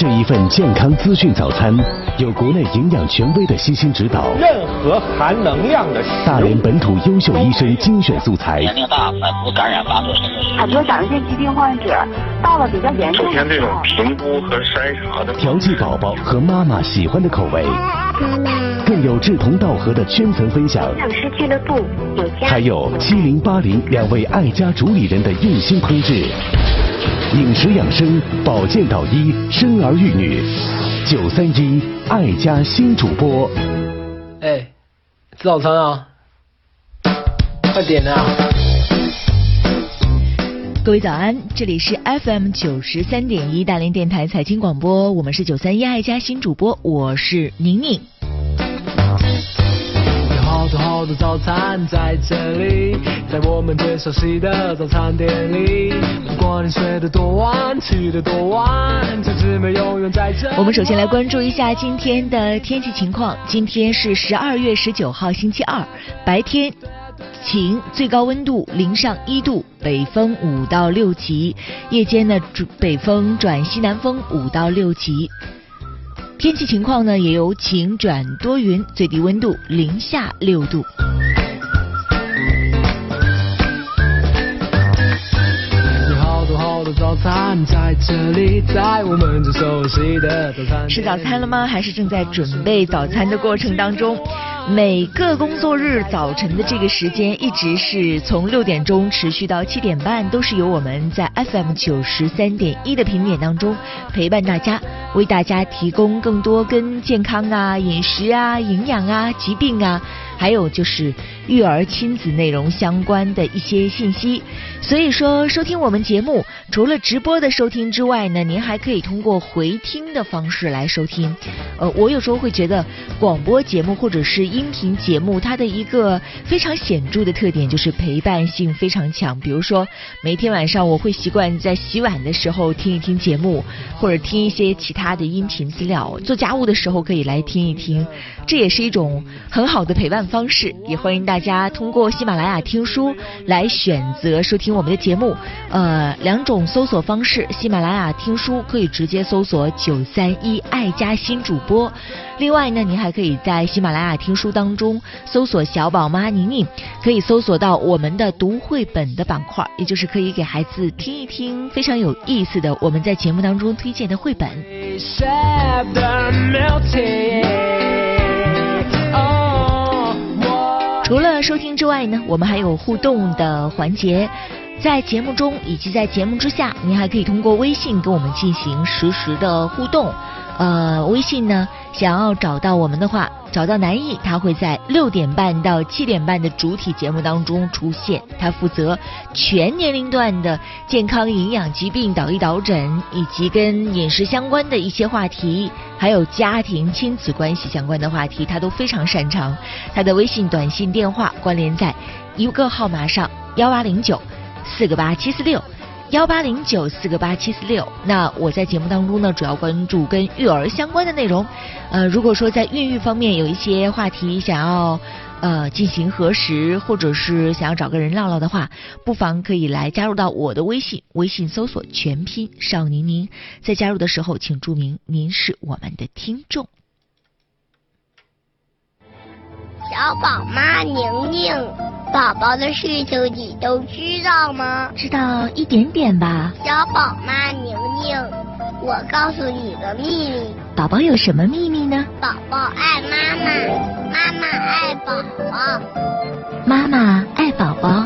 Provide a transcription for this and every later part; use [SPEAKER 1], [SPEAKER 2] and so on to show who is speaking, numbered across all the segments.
[SPEAKER 1] 这一份健康资讯早餐，有国内营养权威的悉心指导，
[SPEAKER 2] 任何含能量的，
[SPEAKER 1] 大连本土优秀医生精选素材，
[SPEAKER 3] 年龄大反复感染发作
[SPEAKER 4] 很多甲状腺疾病患者到了比较严重
[SPEAKER 5] 首先，这种评估和筛查的
[SPEAKER 1] 调剂宝宝和妈妈喜欢的口味，更有志同道合的圈层分享，
[SPEAKER 4] 营养师俱乐部有家
[SPEAKER 1] 还有七零八零两位爱家主理人的用心烹制，饮食养生、保健导医、生儿育女，九三一爱家新主播。
[SPEAKER 6] 哎，吃早餐啊！快点啊！
[SPEAKER 7] 各位早安，这里是 FM 九十三点一大连电台财经广播，我们是九三一爱家新主播，我是宁宁。
[SPEAKER 6] 有好的早餐在这里，在我们最熟悉的早餐店里。不管你睡得多晚，起得多晚，这姊妹永远在这。
[SPEAKER 7] 我们首先来关注一下今天的天气情况。今天是十二月十九号，星期二，白天晴，最高温度零上一度，北风五到六级。夜间呢，转北风转西南风五到六级。天气情况呢，也由晴转多云，最低温度零下六度。
[SPEAKER 6] 早餐在这里，在我们最熟悉的早餐。
[SPEAKER 7] 吃早餐了吗？还是正在准备早餐的过程当中？每个工作日早晨的这个时间，一直是从六点钟持续到七点半，都是由我们在 FM 九十三点一的频点当中陪伴大家，为大家提供更多跟健康啊、饮食啊、营养啊、疾病啊，还有就是育儿亲子内容相关的一些信息。所以说，收听我们节目，除了直播的收听之外呢，您还可以通过回听的方式来收听。呃，我有时候会觉得广播节目或者是音频节目，它的一个非常显著的特点就是陪伴性非常强。比如说，每天晚上我会习惯在洗碗的时候听一听节目，或者听一些其他的音频资料。做家务的时候可以来听一听，这也是一种很好的陪伴方式。也欢迎大家通过喜马拉雅听书来选择收听我们的节目。呃，两种搜索方式，喜马拉雅听书可以直接搜索九三一爱家新主播。另外呢，您还可以在喜马拉雅听书当中搜索小宝妈宁宁，可以搜索到我们的读绘本的板块，也就是可以给孩子听一听非常有意思的我们在节目当中推荐的绘本。除了收听之外呢，我们还有互动的环节。在节目中以及在节目之下，您还可以通过微信跟我们进行实时的互动。呃，微信呢，想要找到我们的话，找到南艺，他会在六点半到七点半的主体节目当中出现。他负责全年龄段的健康、营养、疾病导医导诊，以及跟饮食相关的一些话题，还有家庭亲子关系相关的话题，他都非常擅长。他的微信、短信、电话关联在一个号码上：幺八零九四个八七四六。幺八零九四个八七四六。那我在节目当中呢，主要关注跟育儿相关的内容。呃，如果说在孕育方面有一些话题想要呃进行核实，或者是想要找个人唠唠的话，不妨可以来加入到我的微信，微信搜索全拼邵宁宁，在加入的时候请注明您是我们的听众。
[SPEAKER 8] 小宝妈宁宁，宝宝的事情你都知道吗？
[SPEAKER 7] 知道一点点吧？
[SPEAKER 8] 小宝妈宁宁，我告诉你个秘密，
[SPEAKER 7] 宝宝有什么秘密呢？
[SPEAKER 8] 宝宝爱妈妈，妈妈爱宝宝。
[SPEAKER 7] 妈妈爱宝宝，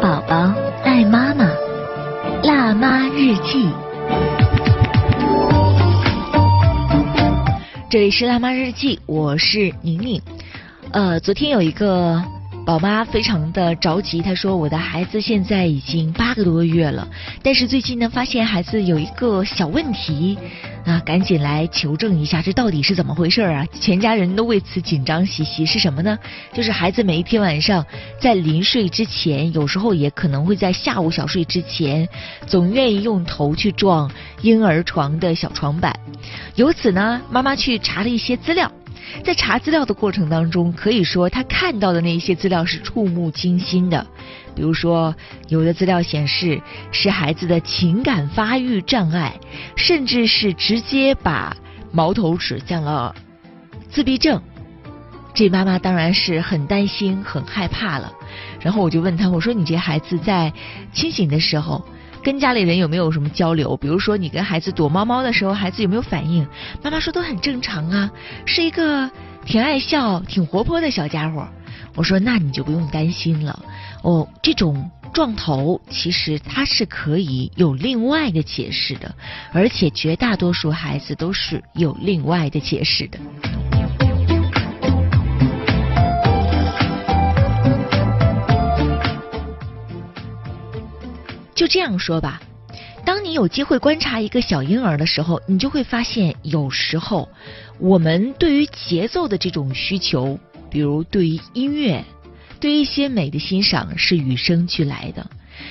[SPEAKER 7] 宝宝爱妈妈。辣妈日记。这里是辣妈日记，我是宁宁。呃，昨天有一个宝妈非常的着急，她说我的孩子现在已经八个多月了，但是最近呢发现孩子有一个小问题，啊，赶紧来求证一下，这到底是怎么回事啊？全家人都为此紧张兮兮。是什么呢？就是孩子每一天晚上在临睡之前，有时候也可能会在下午小睡之前，总愿意用头去撞婴儿床的小床板。由此呢，妈妈去查了一些资料。在查资料的过程当中，可以说他看到的那一些资料是触目惊心的。比如说，有的资料显示是孩子的情感发育障碍，甚至是直接把矛头指向了自闭症。这妈妈当然是很担心、很害怕了。然后我就问他，我说：“你这孩子在清醒的时候，跟家里人有没有什么交流？比如说，你跟孩子躲猫猫的时候，孩子有没有反应？”妈妈说：“都很正常啊，是一个挺爱笑、挺活泼的小家伙。”我说：“那你就不用担心了。哦，这种撞头其实它是可以有另外的解释的，而且绝大多数孩子都是有另外的解释的。”就这样说吧，当你有机会观察一个小婴儿的时候，你就会发现，有时候我们对于节奏的这种需求，比如对于音乐，对于一些美的欣赏，是与生俱来的。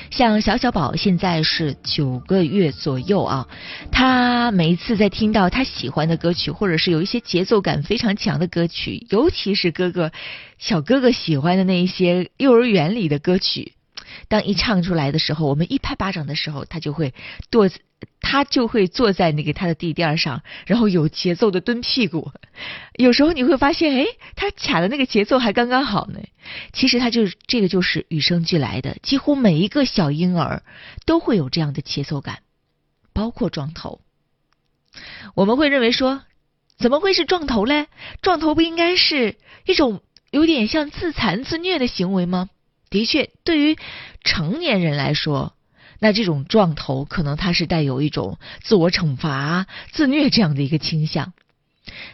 [SPEAKER 7] 像小小宝现在是九个月左右啊，他每一次在听到他喜欢的歌曲，或者是有一些节奏感非常强的歌曲，尤其是哥哥小哥哥喜欢的那一些幼儿园里的歌曲。当一唱出来的时候，我们一拍巴掌的时候，他就会坐，他就会坐在那个他的地垫上，然后有节奏的蹲屁股。有时候你会发现，哎，他卡的那个节奏还刚刚好呢。其实他就是这个，就是与生俱来的，几乎每一个小婴儿都会有这样的节奏感，包括撞头。我们会认为说，怎么会是撞头嘞？撞头不应该是一种有点像自残自虐的行为吗？的确，对于成年人来说，那这种撞头可能它是带有一种自我惩罚、自虐这样的一个倾向。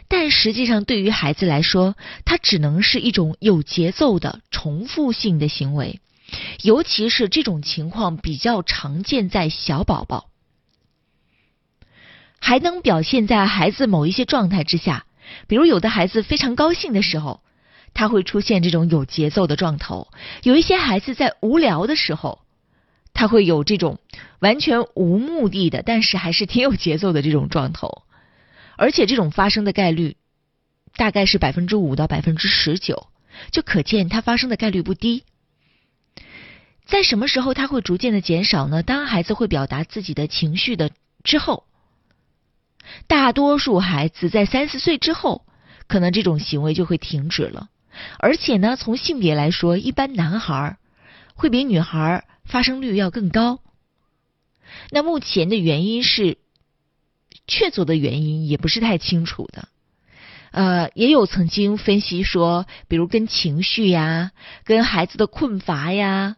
[SPEAKER 7] 但实际上，对于孩子来说，它只能是一种有节奏的重复性的行为，尤其是这种情况比较常见在小宝宝，还能表现在孩子某一些状态之下，比如有的孩子非常高兴的时候。他会出现这种有节奏的撞头，有一些孩子在无聊的时候，他会有这种完全无目的的，但是还是挺有节奏的这种撞头，而且这种发生的概率大概是百分之五到百分之十九，就可见它发生的概率不低。在什么时候它会逐渐的减少呢？当孩子会表达自己的情绪的之后，大多数孩子在三四岁之后，可能这种行为就会停止了。而且呢，从性别来说，一般男孩会比女孩发生率要更高。那目前的原因是，确凿的原因也不是太清楚的。呃，也有曾经分析说，比如跟情绪呀、跟孩子的困乏呀、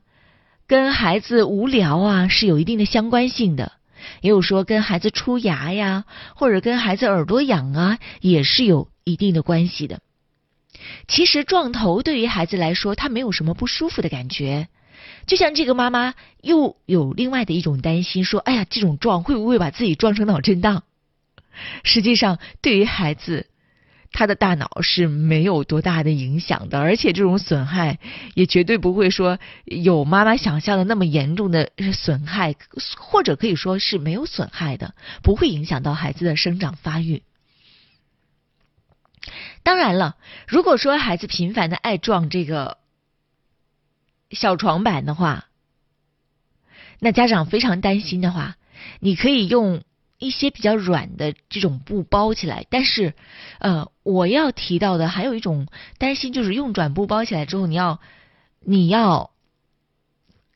[SPEAKER 7] 跟孩子无聊啊是有一定的相关性的。也有说跟孩子出牙呀，或者跟孩子耳朵痒啊，也是有一定的关系的。其实撞头对于孩子来说，他没有什么不舒服的感觉。就像这个妈妈又有另外的一种担心，说：“哎呀，这种撞会不会把自己撞成脑震荡？”实际上，对于孩子，他的大脑是没有多大的影响的，而且这种损害也绝对不会说有妈妈想象的那么严重的损害，或者可以说是没有损害的，不会影响到孩子的生长发育。当然了，如果说孩子频繁的爱撞这个小床板的话，那家长非常担心的话，你可以用一些比较软的这种布包起来。但是，呃，我要提到的还有一种担心，就是用软布包起来之后，你要你要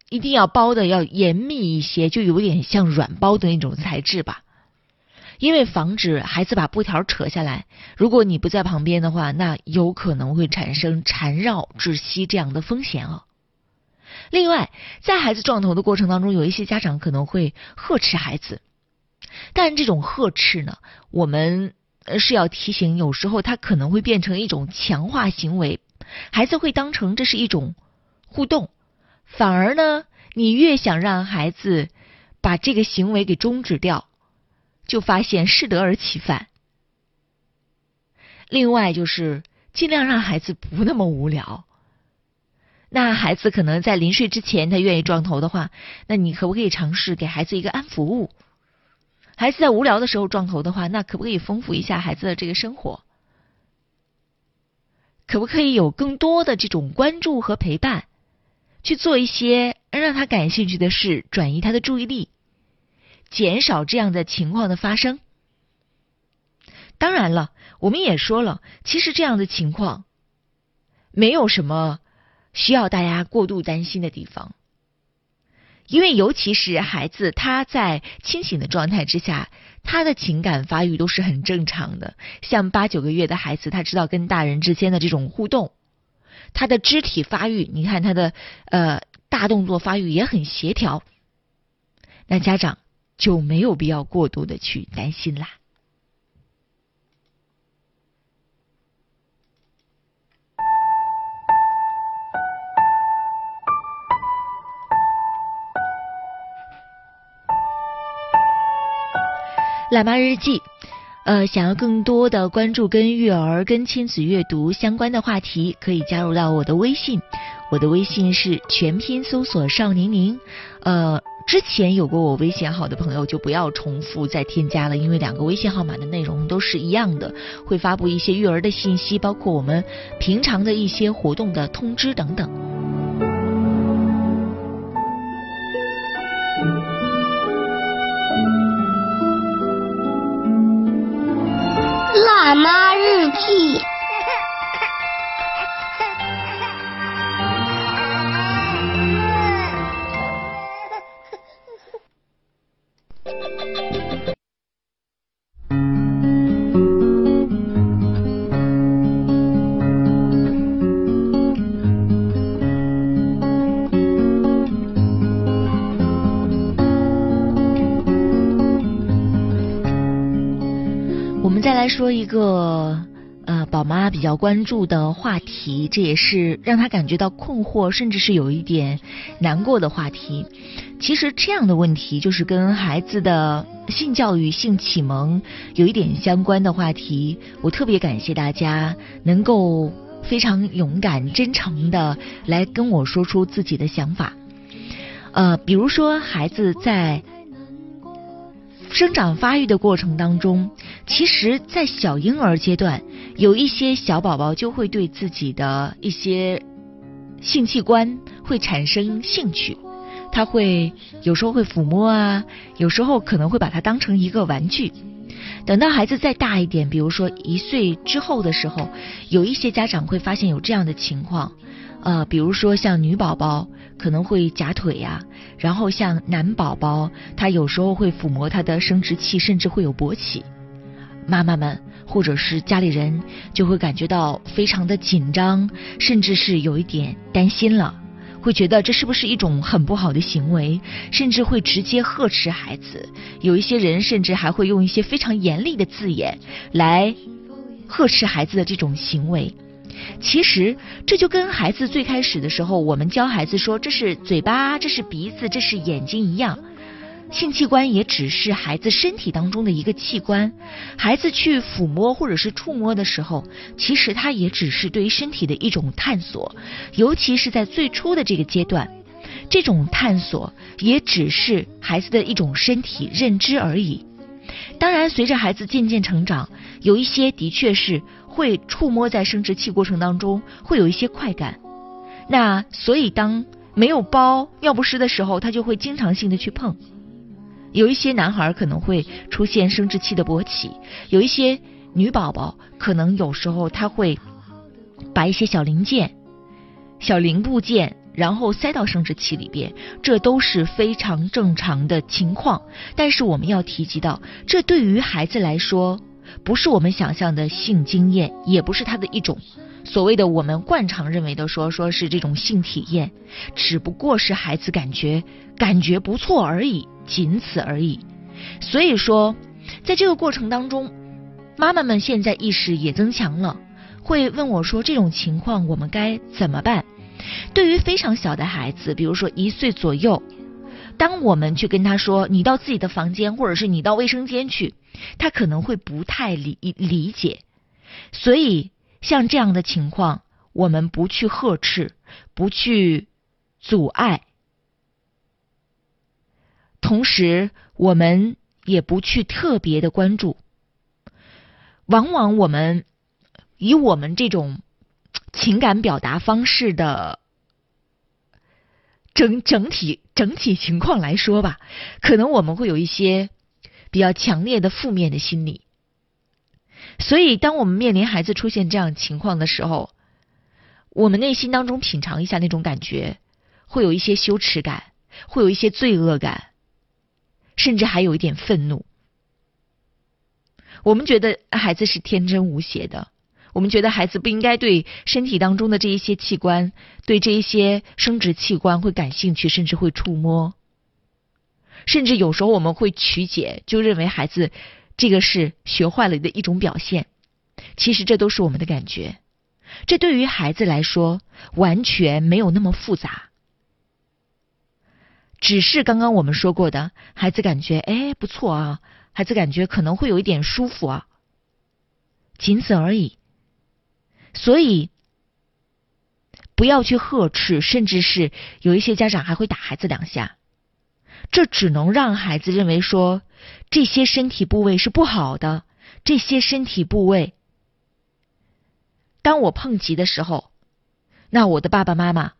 [SPEAKER 7] 一定要包的要严密一些，就有点像软包的那种材质吧。因为防止孩子把布条扯下来，如果你不在旁边的话，那有可能会产生缠绕窒息这样的风险哦。另外，在孩子撞头的过程当中，有一些家长可能会呵斥孩子，但这种呵斥呢，我们是要提醒，有时候它可能会变成一种强化行为，孩子会当成这是一种互动，反而呢，你越想让孩子把这个行为给终止掉。就发现适得而其反。另外就是尽量让孩子不那么无聊。那孩子可能在临睡之前，他愿意撞头的话，那你可不可以尝试给孩子一个安抚物？孩子在无聊的时候撞头的话，那可不可以丰富一下孩子的这个生活？可不可以有更多的这种关注和陪伴？去做一些让他感兴趣的事，转移他的注意力，减少这样的情况的发生。当然了，我们也说了，其实这样的情况没有什么需要大家过度担心的地方，因为尤其是孩子他在清醒的状态之下，他的情感发育都是很正常的。像八九个月的孩子，他知道跟大人之间的这种互动，他的肢体发育，你看他的呃大动作发育也很协调，那家长就没有必要过度的去担心啦。辣妈日记，呃，想要更多的关注跟育儿、跟亲子阅读相关的话题，可以加入到我的微信。我的微信是全拼搜索少宁宁。呃，之前有过我微信号的朋友就不要重复再添加了，因为两个微信号码的内容都是一样的，会发布一些育儿的信息，包括我们平常的一些活动的通知等等。
[SPEAKER 8] 辣妈日记。
[SPEAKER 7] 说一个呃，宝妈比较关注的话题，这也是让她感觉到困惑，甚至是有一点难过的话题。其实这样的问题就是跟孩子的性教育、性启蒙有一点相关的话题。我特别感谢大家能够非常勇敢、真诚的来跟我说出自己的想法。呃，比如说孩子在。生长发育的过程当中，其实，在小婴儿阶段，有一些小宝宝就会对自己的一些性器官会产生兴趣，他会有时候会抚摸啊，有时候可能会把它当成一个玩具。等到孩子再大一点，比如说一岁之后的时候，有一些家长会发现有这样的情况。呃，比如说像女宝宝可能会夹腿呀，然后像男宝宝，他有时候会抚摸他的生殖器，甚至会有勃起。妈妈们或者是家里人就会感觉到非常的紧张，甚至是有一点担心了，会觉得这是不是一种很不好的行为，甚至会直接呵斥孩子。有一些人甚至还会用一些非常严厉的字眼来呵斥孩子的这种行为。其实这就跟孩子最开始的时候，我们教孩子说这是嘴巴，这是鼻子，这是眼睛一样，性器官也只是孩子身体当中的一个器官。孩子去抚摸或者是触摸的时候，其实他也只是对于身体的一种探索，尤其是在最初的这个阶段，这种探索也只是孩子的一种身体认知而已。当然，随着孩子渐渐成长，有一些的确是。会触摸在生殖器过程当中会有一些快感，那所以当没有包尿不湿的时候，他就会经常性的去碰。有一些男孩可能会出现生殖器的勃起，有一些女宝宝可能有时候他会把一些小零件、小零部件然后塞到生殖器里边，这都是非常正常的情况。但是我们要提及到，这对于孩子来说。不是我们想象的性经验，也不是他的一种所谓的我们惯常认为的说说是这种性体验，只不过是孩子感觉感觉不错而已，仅此而已。所以说，在这个过程当中，妈妈们现在意识也增强了，会问我说这种情况我们该怎么办？对于非常小的孩子，比如说一岁左右。当我们去跟他说“你到自己的房间”或者是“你到卫生间去”，他可能会不太理理解。所以像这样的情况，我们不去呵斥，不去阻碍，同时我们也不去特别的关注。往往我们以我们这种情感表达方式的整整体整体情况来说吧，可能我们会有一些比较强烈的负面的心理。所以，当我们面临孩子出现这样情况的时候，我们内心当中品尝一下那种感觉，会有一些羞耻感，会有一些罪恶感，甚至还有一点愤怒。我们觉得孩子是天真无邪的，我们觉得孩子不应该对身体当中的这一些器官，对这一些生殖器官会感兴趣，甚至会触摸，甚至有时候我们会曲解，就认为孩子这个是学坏了的一种表现。其实这都是我们的感觉，这对于孩子来说完全没有那么复杂，只是刚刚我们说过的，孩子感觉哎不错啊。孩子感觉可能会有一点舒服啊，仅此而已。所以不要去呵斥，甚至是有一些家长还会打孩子两下，这只能让孩子认为说这些身体部位是不好的。这些身体部位，当我碰及的时候，那我的爸爸妈妈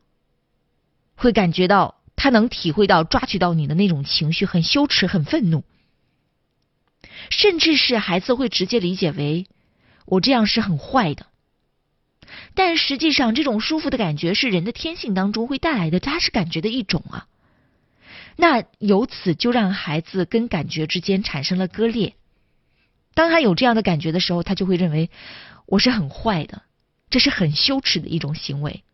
[SPEAKER 7] 会感觉到他能体会到抓取到你的那种情绪，很羞耻，很愤怒。甚至是孩子会直接理解为我这样是很坏的，但实际上这种舒服的感觉是人的天性当中会带来的，它是感觉的一种啊。那由此就让孩子跟感觉之间产生了割裂。当他有这样的感觉的时候，他就会认为我是很坏的，这是很羞耻的一种行为。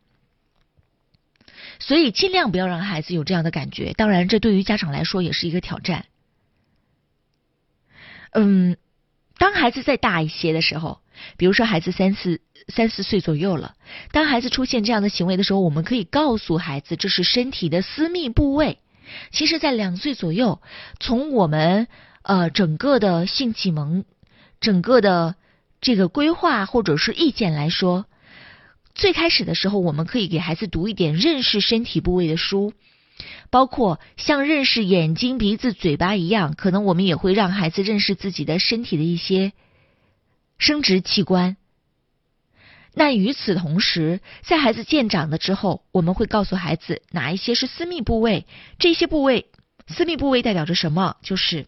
[SPEAKER 7] 所以尽量不要让孩子有这样的感觉。当然，这对于家长来说也是一个挑战。嗯，当孩子再大一些的时候，比如说孩子三四三四岁左右了，当孩子出现这样的行为的时候，我们可以告诉孩子这是身体的私密部位。其实，在两岁左右，从我们呃整个的性启蒙、整个的这个规划或者是意见来说，最开始的时候，我们可以给孩子读一点认识身体部位的书。包括像认识眼睛、鼻子、嘴巴一样，可能我们也会让孩子认识自己的身体的一些生殖器官。那与此同时，在孩子渐长了之后，我们会告诉孩子哪一些是私密部位。这些部位，私密部位代表着什么？就是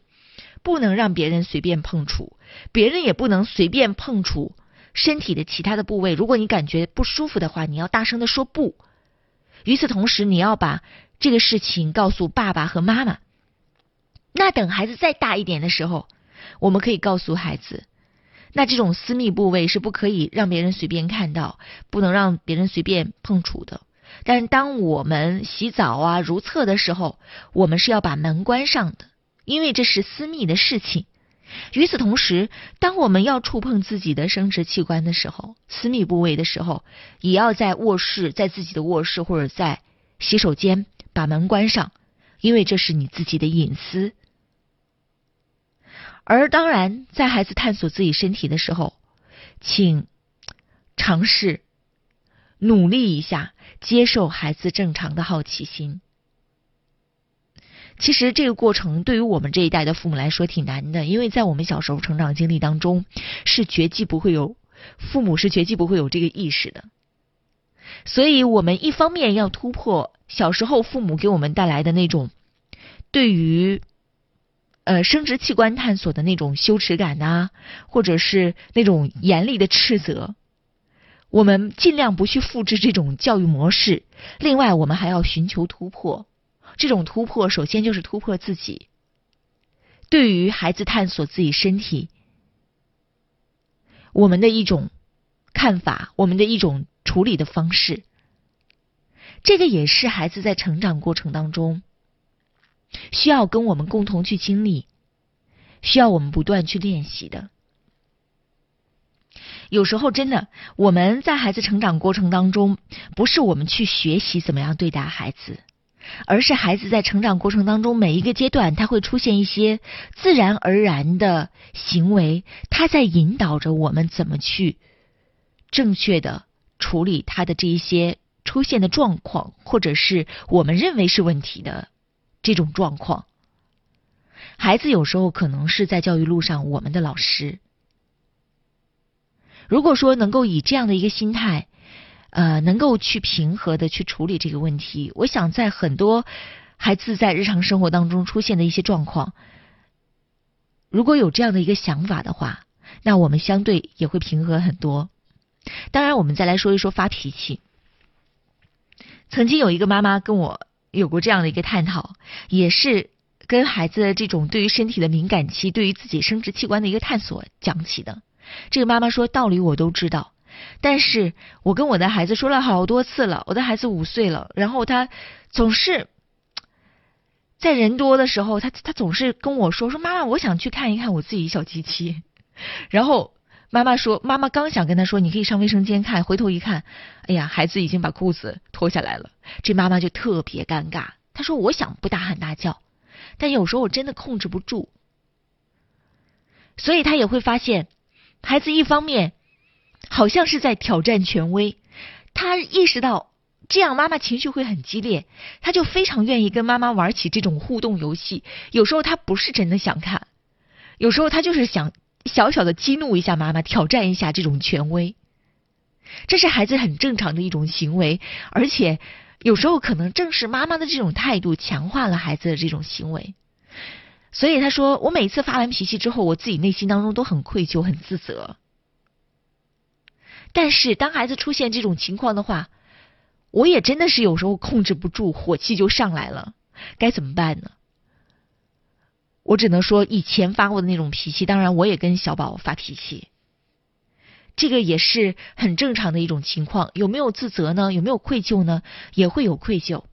[SPEAKER 7] 不能让别人随便碰触，别人也不能随便碰触身体的其他的部位。如果你感觉不舒服的话，你要大声的说不。与此同时，你要把这个事情告诉爸爸和妈妈。那等孩子再大一点的时候，我们可以告诉孩子，那这种私密部位是不可以让别人随便看到，不能让别人随便碰触的。但是当我们洗澡啊、如厕的时候，我们是要把门关上的，因为这是私密的事情。与此同时，当我们要触碰自己的生殖器官的时候，私密部位的时候，也要在卧室，在自己的卧室或者在洗手间把门关上，因为这是你自己的隐私。而当然，在孩子探索自己身体的时候，请尝试努力一下，接受孩子正常的好奇心。其实这个过程对于我们这一代的父母来说挺难的，因为在我们小时候成长经历当中，是绝技不会有父母是绝技不会有这个意识的。所以我们一方面要突破小时候父母给我们带来的那种对于呃生殖器官探索的那种羞耻感呐，或者是那种严厉的斥责，我们尽量不去复制这种教育模式。另外，我们还要寻求突破。这种突破，首先就是突破自己。对于孩子探索自己身体，我们的一种看法，我们的一种处理的方式，这个也是孩子在成长过程当中需要跟我们共同去经历，需要我们不断去练习的。有时候，真的我们在孩子成长过程当中，不是我们去学习怎么样对待孩子。而是孩子在成长过程当中每一个阶段，他会出现一些自然而然的行为，他在引导着我们怎么去正确的处理他的这一些出现的状况，或者是我们认为是问题的这种状况。孩子有时候可能是在教育路上我们的老师。如果说能够以这样的一个心态。呃，能够去平和的去处理这个问题。我想在很多孩子在日常生活当中出现的一些状况，如果有这样的一个想法的话，那我们相对也会平和很多。当然，我们再来说一说发脾气。曾经有一个妈妈跟我有过这样的一个探讨，也是跟孩子这种对于身体的敏感期、对于自己生殖器官的一个探索讲起的。这个妈妈说：“道理我都知道，但是我跟我的孩子说了好多次了。我的孩子五岁了，然后他总是 在人多的时候，他他总是跟我说说妈妈，我想去看一看我自己小机器。然后妈妈说，妈妈刚想跟他说你可以上卫生间看，回头一看，哎呀，孩子已经把裤子脱下来了。这妈妈就特别尴尬。她说我想不大喊大叫，但有时候我真的控制不住，所以她也会发现。”孩子一方面好像是在挑战权威，他意识到这样妈妈情绪会很激烈，他就非常愿意跟妈妈玩起这种互动游戏。有时候他不是真的想看，有时候他就是想小小的激怒一下妈妈，挑战一下这种权威。这是孩子很正常的一种行为，而且有时候可能正是妈妈的这种态度强化了孩子的这种行为。所以他说，我每次发完脾气之后，我自己内心当中都很愧疚、很自责。但是当孩子出现这种情况的话，我也真的是有时候控制不住，火气就上来了，该怎么办呢？我只能说，以前发过的那种脾气，当然我也跟小宝发脾气，这个也是很正常的一种情况。有没有自责呢？有没有愧疚呢？也会有愧疚，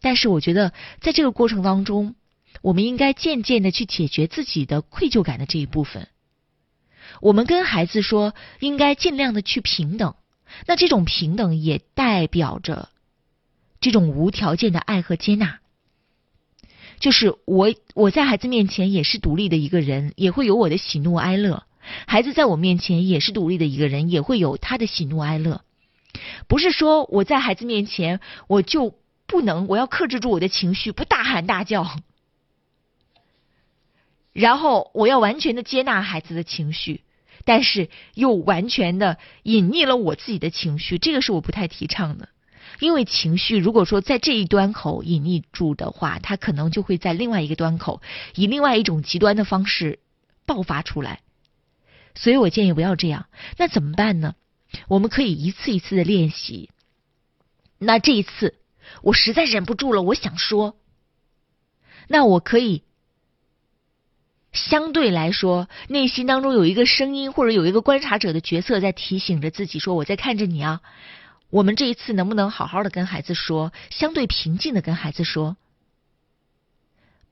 [SPEAKER 7] 但是我觉得在这个过程当中。我们应该渐渐的去解决自己的愧疚感的这一部分。我们跟孩子说，应该尽量的去平等。那这种平等也代表着这种无条件的爱和接纳。就是我我在孩子面前也是独立的一个人，也会有我的喜怒哀乐。孩子在我面前也是独立的一个人，也会有他的喜怒哀乐。不是说我在孩子面前我就不能，我要克制住我的情绪，不大喊大叫。然后我要完全的接纳孩子的情绪，但是又完全的隐匿了我自己的情绪，这个是我不太提倡的。因为情绪如果说在这一端口隐匿住的话，它可能就会在另外一个端口以另外一种极端的方式爆发出来。所以我建议不要这样。那怎么办呢？我们可以一次一次的练习。那这一次我实在忍不住了，我想说，那我可以。相对来说，内心当中有一个声音，或者有一个观察者的角色在提醒着自己说：“我在看着你啊。”我们这一次能不能好好的跟孩子说，相对平静的跟孩子说，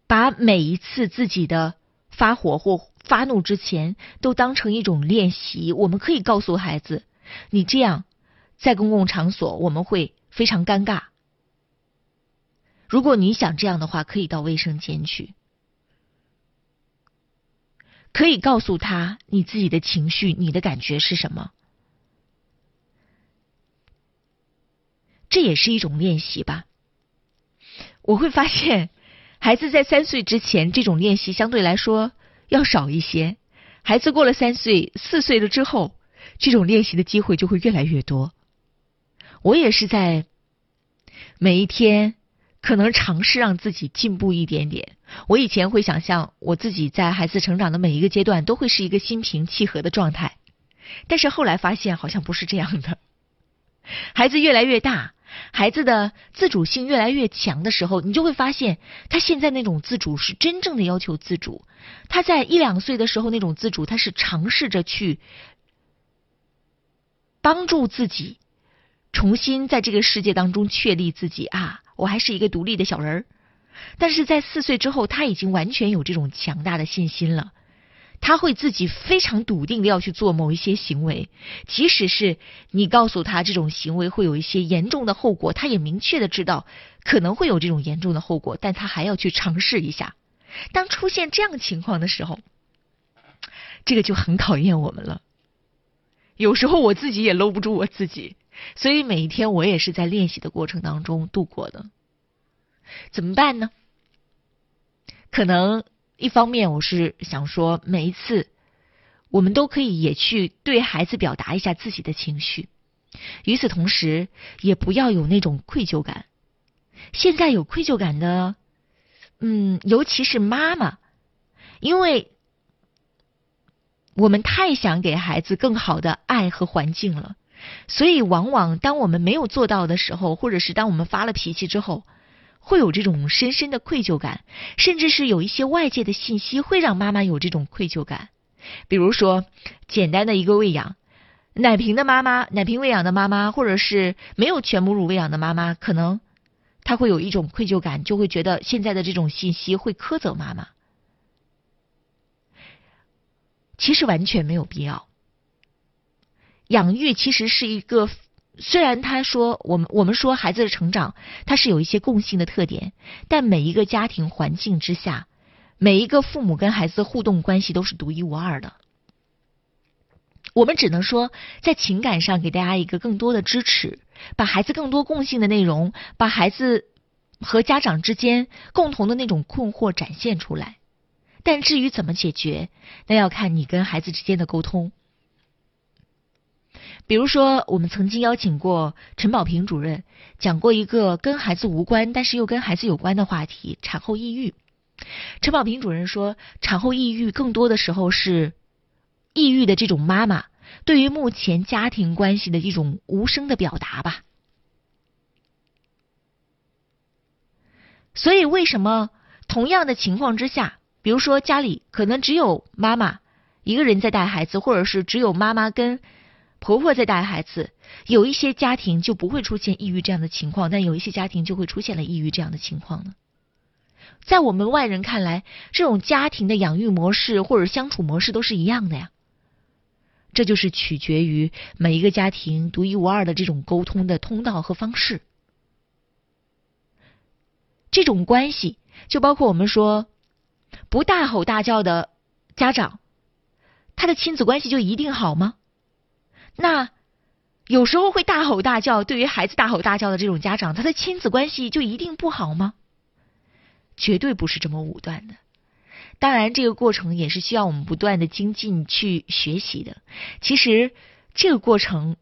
[SPEAKER 7] 把每一次自己的发火或发怒之前都当成一种练习。我们可以告诉孩子：“你这样在公共场所我们会非常尴尬。如果你想这样的话，可以到卫生间去。”可以告诉他你自己的情绪，你的感觉是什么？这也是一种练习吧。我会发现，孩子在三岁之前，这种练习相对来说要少一些；孩子过了三岁、四岁了之后，这种练习的机会就会越来越多。我也是在每一天。可能尝试让自己进步一点点。我以前会想象我自己在孩子成长的每一个阶段都会是一个心平气和的状态，但是后来发现好像不是这样的。孩子越来越大，孩子的自主性越来越强的时候，你就会发现他现在那种自主是真正的要求自主。他在一两岁的时候那种自主，他是尝试着去帮助自己重新在这个世界当中确立自己啊。我还是一个独立的小人儿，但是在四岁之后，他已经完全有这种强大的信心了。他会自己非常笃定的要去做某一些行为，即使是你告诉他这种行为会有一些严重的后果，他也明确的知道可能会有这种严重的后果，但他还要去尝试一下。当出现这样情况的时候，这个就很考验我们了。有时候我自己也搂不住我自己。所以每一天我也是在练习的过程当中度过的，怎么办呢？可能一方面我是想说，每一次我们都可以也去对孩子表达一下自己的情绪，与此同时，也不要有那种愧疚感。现在有愧疚感的，嗯，尤其是妈妈，因为我们太想给孩子更好的爱和环境了，所以往往当我们没有做到的时候，或者是当我们发了脾气之后，会有这种深深的愧疚感，甚至是有一些外界的信息会让妈妈有这种愧疚感，比如说简单的一个喂养。奶瓶的妈妈，奶瓶喂养的妈妈，或者是没有全母乳喂养的妈妈，可能她会有一种愧疚感，就会觉得现在的这种信息会苛责妈妈。其实完全没有必要。养育其实是一个，虽然他说我们我们说孩子的成长它是有一些共性的特点，但每一个家庭环境之下，每一个父母跟孩子互动关系都是独一无二的。我们只能说，在情感上给大家一个更多的支持，把孩子更多共性的内容，把孩子和家长之间共同的那种困惑展现出来。但至于怎么解决，那要看你跟孩子之间的沟通。比如说，我们曾经邀请过陈宝平主任，讲过一个跟孩子无关，但是又跟孩子有关的话题——产后抑郁。陈宝平主任说，产后抑郁更多的时候是。抑郁的这种妈妈，对于目前家庭关系的一种无声的表达吧。所以，为什么同样的情况之下，比如说家里可能只有妈妈一个人在带孩子，或者是只有妈妈跟婆婆在带孩子，有一些家庭就不会出现抑郁这样的情况，但有一些家庭就会出现了抑郁这样的情况呢？在我们外人看来，这种家庭的养育模式或者相处模式都是一样的呀。这就是取决于每一个家庭独一无二的这种沟通的通道和方式。这种关系就包括我们说，不大吼大叫的家长，他的亲子关系就一定好吗？那有时候会大吼大叫，对于孩子大吼大叫的这种家长，他的亲子关系就一定不好吗？绝对不是这么武断的。当然，这个过程也是需要我们不断的精进去学习的。其实，这个过程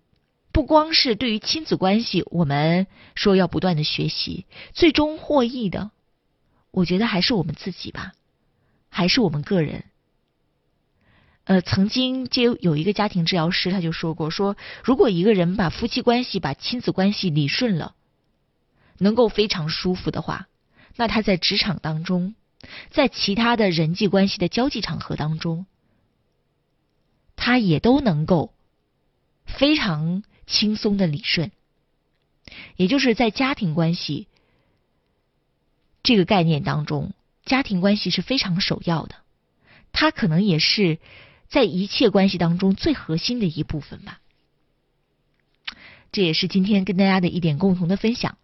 [SPEAKER 7] 不光是对于亲子关系，我们说要不断的学习，最终获益的，我觉得还是我们自己吧，还是我们个人。呃，曾经就有一个家庭治疗师他就说过，说如果一个人把夫妻关系、把亲子关系理顺了，能够非常舒服的话，那他在职场当中。在其他的人际关系的交际场合当中，他也都能够非常轻松的理顺，也就是在家庭关系这个概念当中，家庭关系是非常首要的，他可能也是在一切关系当中最核心的一部分吧。这也是今天跟大家的一点共同的分享。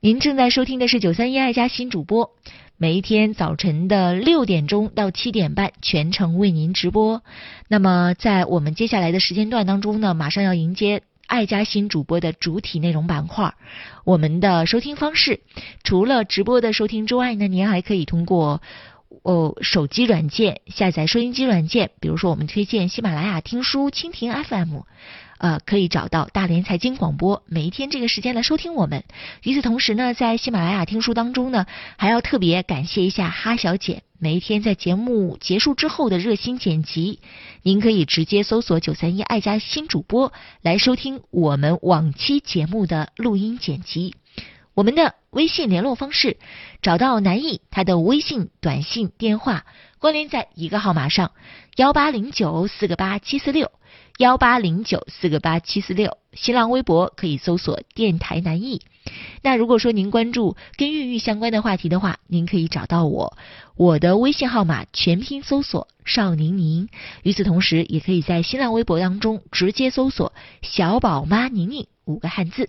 [SPEAKER 7] 您正在收听的是九三一爱家新主播。每一天早晨的六点钟到七点半，全程为您直播。那么，在我们接下来的时间段当中呢，马上要迎接爱家新主播的主体内容板块。我们的收听方式，除了直播的收听之外呢，您还可以通过哦手机软件下载收音机软件，比如说我们推荐喜马拉雅听书、蜻蜓 FM。呃，可以找到大连财经广播，每一天这个时间来收听我们。与此同时呢，在喜马拉雅听书当中呢，还要特别感谢一下哈小姐，每一天在节目结束之后的热心剪辑。您可以直接搜索九三一爱家新主播来收听我们往期节目的录音剪辑。我们的微信联络方式，找到南艺，他的微信、短信、电话关联在一个号码上，幺八零九四个八七四六。幺八零九四个八七四六，新浪微博可以搜索电台南艺。那如果说您关注跟孕育相关的话题的话，您可以找到我，我的微信号码全拼搜索邵宁宁。与此同时，也可以在新浪微博当中直接搜索小宝妈宁宁五个汉字。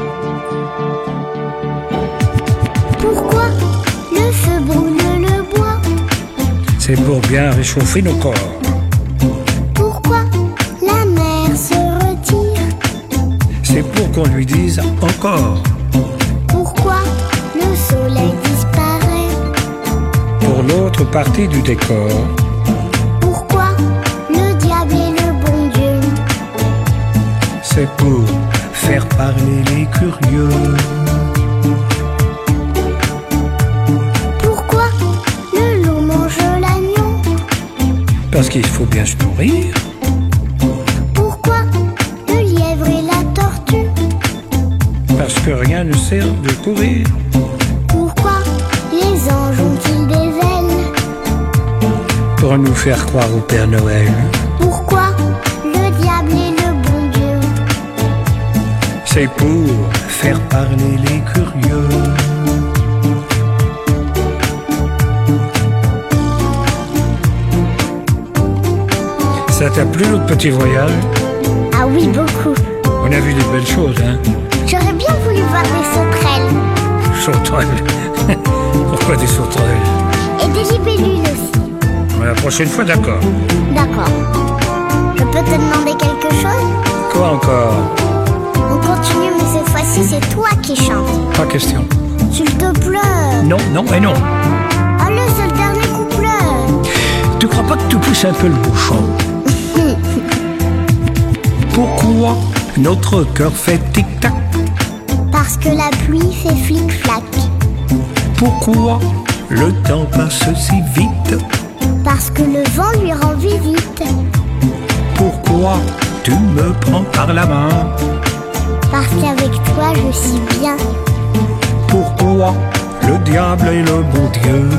[SPEAKER 9] C'est pour bien réchauffer nos corps.
[SPEAKER 10] Pourquoi la mer se retire?
[SPEAKER 9] C'est pour qu'on lui dise encore.
[SPEAKER 10] Pourquoi le soleil disparaît?
[SPEAKER 9] Pour l'autre partie du décor. Faire croire au Père Noël.
[SPEAKER 10] Pourquoi le diable est le bon Dieu?
[SPEAKER 9] C'est pour faire parler les curieux. Ça t'a plu notre petit voyage?
[SPEAKER 10] Ah oui, beaucoup.
[SPEAKER 9] On a vu des belles choses, hein?
[SPEAKER 10] J'aurais bien voulu voir des sauterelles
[SPEAKER 9] Sauterelles? Pourquoi des sauterelles?
[SPEAKER 10] Et des libellules aussi.
[SPEAKER 9] La prochaine fois, d'accord.
[SPEAKER 10] D'accord. Je peux te demander quelque chose?
[SPEAKER 9] Quoi encore?
[SPEAKER 10] On continue, mais cette fois-ci, c'est toi qui chantes.
[SPEAKER 9] Pas question.
[SPEAKER 10] S'il te plaît.
[SPEAKER 9] Non, non et non.
[SPEAKER 10] Allez, c'est le dernier couplet.
[SPEAKER 9] Tu crois pas que tu pousses un peu le bouchon? Pourquoi notre cœur fait tic-tac?
[SPEAKER 10] Parce que la pluie fait flic-flac.
[SPEAKER 9] Pourquoi le temps passe si vite?
[SPEAKER 10] Parce que le vent lui rend visite.
[SPEAKER 9] Pourquoi tu me prends par la main
[SPEAKER 10] Parce qu'avec toi je suis bien.
[SPEAKER 9] Pourquoi le diable et le bon Dieu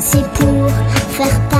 [SPEAKER 9] C'est pour faire peur.